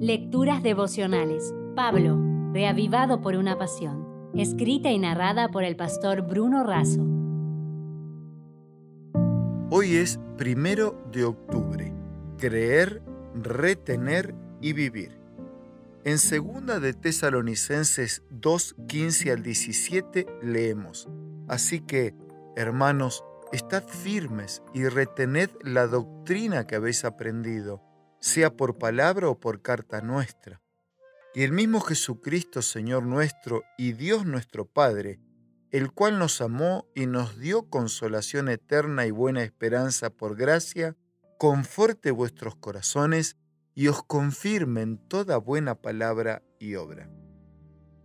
Lecturas devocionales. Pablo, reavivado por una pasión. Escrita y narrada por el pastor Bruno Razo. Hoy es primero de octubre. Creer, retener y vivir. En segunda de Tesalonicenses 2, 15 al 17 leemos. Así que, hermanos, estad firmes y retened la doctrina que habéis aprendido sea por palabra o por carta nuestra. Y el mismo Jesucristo, Señor nuestro y Dios nuestro Padre, el cual nos amó y nos dio consolación eterna y buena esperanza por gracia, conforte vuestros corazones y os confirme en toda buena palabra y obra.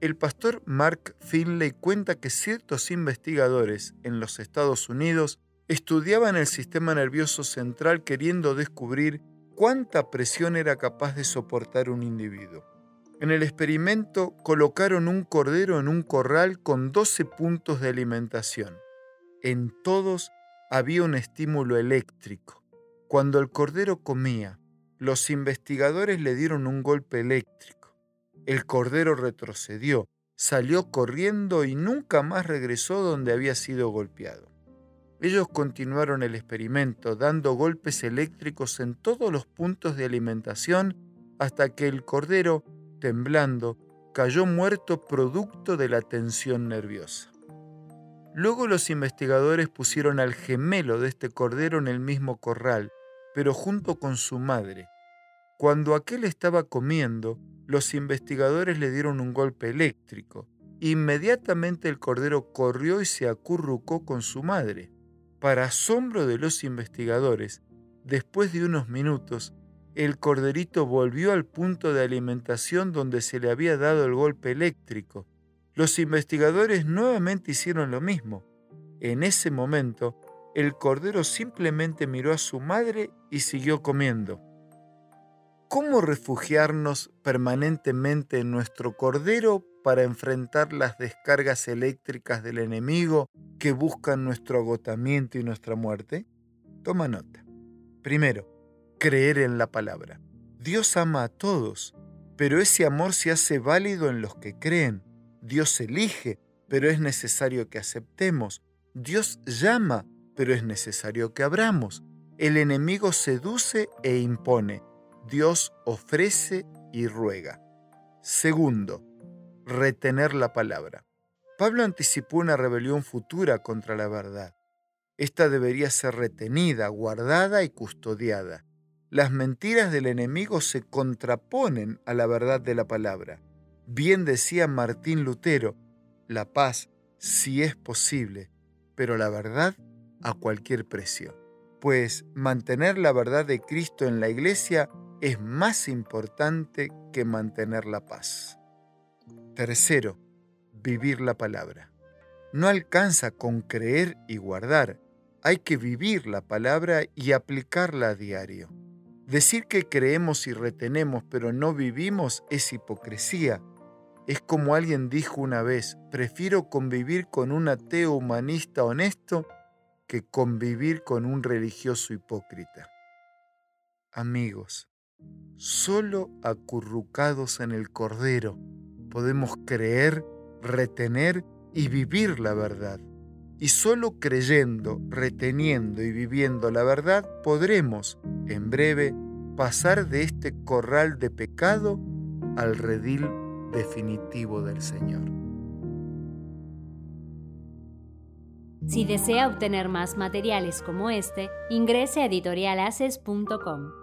El pastor Mark Finley cuenta que ciertos investigadores en los Estados Unidos estudiaban el sistema nervioso central queriendo descubrir cuánta presión era capaz de soportar un individuo. En el experimento colocaron un cordero en un corral con 12 puntos de alimentación. En todos había un estímulo eléctrico. Cuando el cordero comía, los investigadores le dieron un golpe eléctrico. El cordero retrocedió, salió corriendo y nunca más regresó donde había sido golpeado. Ellos continuaron el experimento dando golpes eléctricos en todos los puntos de alimentación hasta que el cordero, temblando, cayó muerto producto de la tensión nerviosa. Luego los investigadores pusieron al gemelo de este cordero en el mismo corral, pero junto con su madre. Cuando aquel estaba comiendo, los investigadores le dieron un golpe eléctrico. Inmediatamente el cordero corrió y se acurrucó con su madre. Para asombro de los investigadores, después de unos minutos, el corderito volvió al punto de alimentación donde se le había dado el golpe eléctrico. Los investigadores nuevamente hicieron lo mismo. En ese momento, el cordero simplemente miró a su madre y siguió comiendo. ¿Cómo refugiarnos permanentemente en nuestro cordero para enfrentar las descargas eléctricas del enemigo que buscan nuestro agotamiento y nuestra muerte? Toma nota. Primero, creer en la palabra. Dios ama a todos, pero ese amor se hace válido en los que creen. Dios elige, pero es necesario que aceptemos. Dios llama, pero es necesario que abramos. El enemigo seduce e impone. Dios ofrece y ruega. Segundo, retener la palabra. Pablo anticipó una rebelión futura contra la verdad. Esta debería ser retenida, guardada y custodiada. Las mentiras del enemigo se contraponen a la verdad de la palabra. Bien decía Martín Lutero, la paz si es posible, pero la verdad a cualquier precio. Pues mantener la verdad de Cristo en la iglesia es más importante que mantener la paz. Tercero, vivir la palabra. No alcanza con creer y guardar, hay que vivir la palabra y aplicarla a diario. Decir que creemos y retenemos pero no vivimos es hipocresía. Es como alguien dijo una vez, prefiero convivir con un ateo humanista honesto que convivir con un religioso hipócrita. Amigos, solo acurrucados en el Cordero, podemos creer, retener y vivir la verdad. Y solo creyendo, reteniendo y viviendo la verdad podremos, en breve, pasar de este corral de pecado al redil definitivo del Señor. Si desea obtener más materiales como este, ingrese a editorialaces.com.